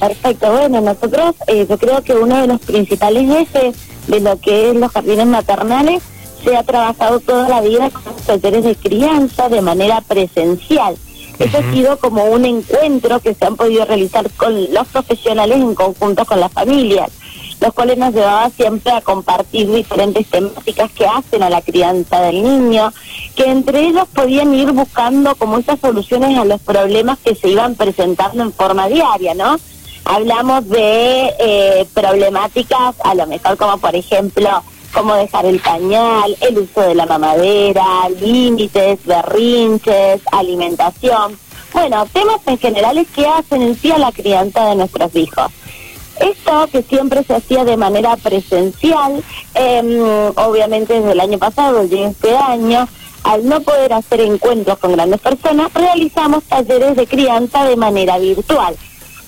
Perfecto, bueno, nosotros eh, yo creo que uno de los principales ejes de lo que es los jardines maternales se ha trabajado toda la vida con los talleres de crianza de manera presencial. Eso ha sido como un encuentro que se han podido realizar con los profesionales en conjunto con las familias, los cuales nos llevaba siempre a compartir diferentes temáticas que hacen a la crianza del niño, que entre ellos podían ir buscando como esas soluciones a los problemas que se iban presentando en forma diaria, ¿no? Hablamos de eh, problemáticas, a lo mejor como por ejemplo, cómo dejar el pañal, el uso de la mamadera, límites, berrinches, alimentación. Bueno, temas en generales que hacen en sí a la crianza de nuestros hijos. Esto que siempre se hacía de manera presencial, em, obviamente desde el año pasado y este año, al no poder hacer encuentros con grandes personas, realizamos talleres de crianza de manera virtual.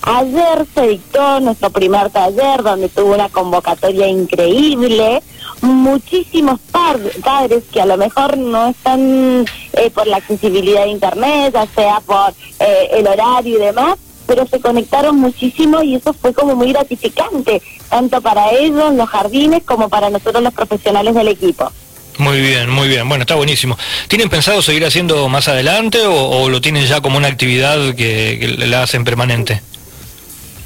Ayer se dictó nuestro primer taller donde tuvo una convocatoria increíble, muchísimos padres que a lo mejor no están eh, por la accesibilidad de internet, ya sea por eh, el horario y demás, pero se conectaron muchísimo y eso fue como muy gratificante, tanto para ellos, los jardines, como para nosotros los profesionales del equipo. Muy bien, muy bien. Bueno, está buenísimo. ¿Tienen pensado seguir haciendo más adelante o, lo tienen ya como una actividad que la hacen permanente?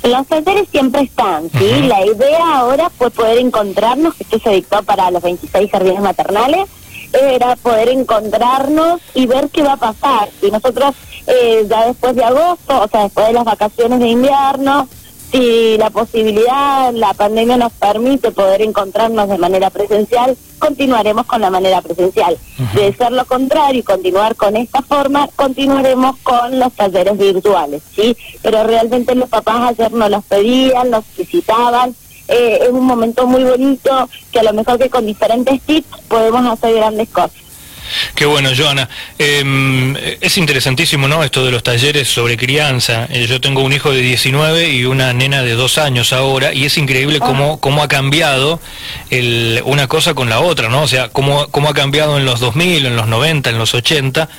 Los talleres siempre están, ¿sí? La idea ahora fue poder encontrarnos, que esto se dictó para los 26 jardines maternales, era poder encontrarnos y ver qué va a pasar. Y nosotros eh, ya después de agosto, o sea, después de las vacaciones de invierno, si la posibilidad, la pandemia nos permite poder encontrarnos de manera presencial, continuaremos con la manera presencial. De ser lo contrario y continuar con esta forma, continuaremos con los talleres virtuales, ¿sí? Pero realmente los papás ayer nos los pedían, nos visitaban, eh, es un momento muy bonito que a lo mejor que con diferentes tips podemos hacer grandes cosas. Qué bueno, Joana. Em, es interesantísimo, ¿no? Esto de los talleres sobre crianza. Eh, yo tengo un hijo de 19 y una nena de dos años ahora, y es increíble cómo, ah. cómo ha cambiado el, una cosa con la otra, ¿no? O sea, cómo, cómo ha cambiado en los 2000, en los 90, en los 80,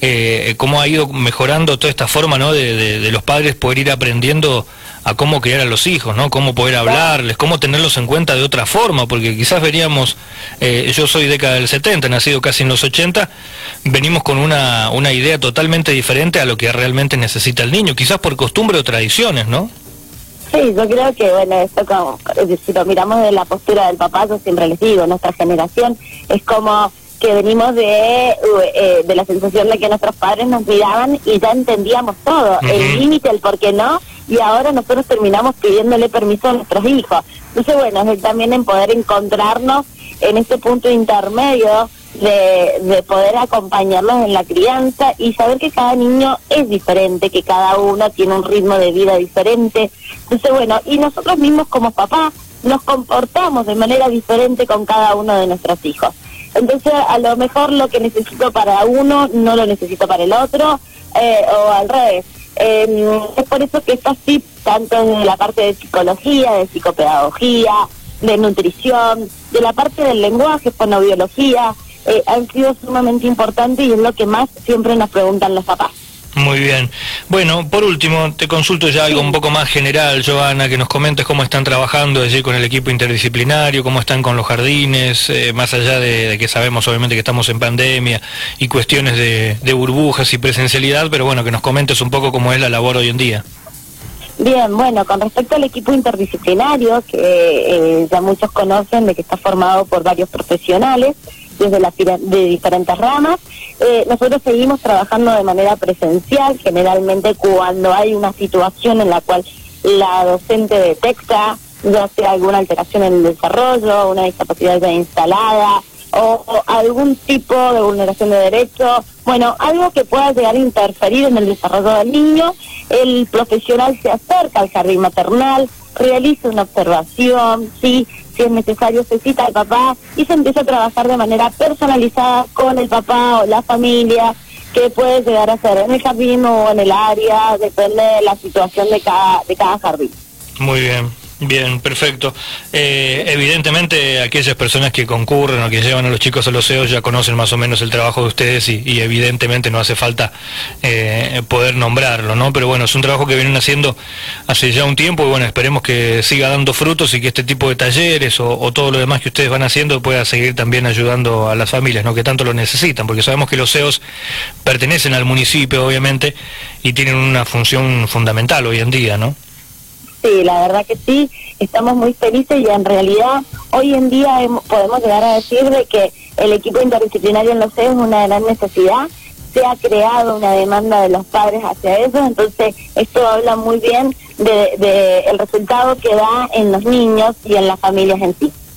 eh, cómo ha ido mejorando toda esta forma, ¿no? De, de los padres poder ir aprendiendo a cómo criar a los hijos, ¿no? Cómo poder hablarles, cómo tenerlos en cuenta de otra forma, porque quizás veníamos, eh, yo soy década del 70, nacido casi en los 80, venimos con una, una idea totalmente diferente a lo que realmente necesita el niño, quizás por costumbre o tradiciones, ¿no? Sí, yo creo que, bueno, esto como, si lo miramos de la postura del papá, yo siempre les digo, nuestra generación es como que venimos de, eh, de la sensación de que nuestros padres nos miraban y ya entendíamos todo, el límite, el por qué no, y ahora nosotros terminamos pidiéndole permiso a nuestros hijos. Entonces, bueno, es también en poder encontrarnos en este punto intermedio de, de poder acompañarlos en la crianza y saber que cada niño es diferente, que cada uno tiene un ritmo de vida diferente. Entonces, bueno, y nosotros mismos como papás nos comportamos de manera diferente con cada uno de nuestros hijos. Entonces, a lo mejor lo que necesito para uno no lo necesito para el otro, eh, o al revés. Eh, es por eso que estos tips, tanto en la parte de psicología, de psicopedagogía, de nutrición, de la parte del lenguaje, fonobiología, eh, han sido sumamente importantes y es lo que más siempre nos preguntan los papás. Muy bien. Bueno, por último, te consulto ya algo un poco más general, Joana, que nos comentes cómo están trabajando allí con el equipo interdisciplinario, cómo están con los jardines, eh, más allá de, que sabemos obviamente que estamos en pandemia y cuestiones de, burbujas y presencialidad, pero bueno, que nos comentes un poco cómo es la labor hoy en día. Bien, bueno, con respecto al equipo interdisciplinario, que eh, ya muchos conocen de que está formado por varios profesionales, desde las de diferentes ramas. Eh, nosotros seguimos trabajando de manera presencial, generalmente cuando hay una situación en la cual la docente detecta ya sea alguna alteración en el desarrollo, una discapacidad ya instalada o, algún tipo de vulneración de derechos, bueno, algo que pueda llegar a interferir en el desarrollo del niño, el profesional se acerca al jardín maternal, realiza una observación, sí, si es necesario se cita al papá y se empieza a trabajar de manera personalizada con el papá o la familia que puede llegar a ser en el jardín o en el área, depende de la situación de cada, de cada jardín. Muy bien. Bien, perfecto. Eh, evidentemente aquellas personas que concurren o que llevan a los chicos a los CEOs ya conocen más o menos el trabajo de ustedes y, evidentemente no hace falta eh, poder nombrarlo, ¿no? Pero bueno, es un trabajo que vienen haciendo hace ya un tiempo y bueno, esperemos que siga dando frutos y que este tipo de talleres o, todo lo demás que ustedes van haciendo pueda seguir también ayudando a las familias, ¿no? Que tanto lo necesitan, porque sabemos que los CEOs pertenecen al municipio, obviamente, y tienen una función fundamental hoy en día, ¿no? Sí, la verdad que sí, estamos muy felices y en realidad hoy en día podemos llegar a decir de que el equipo interdisciplinario en los CEOs es una gran necesidad, se ha creado una demanda de los padres hacia eso, entonces esto habla muy bien del de, resultado que da en los niños y en las familias en sí.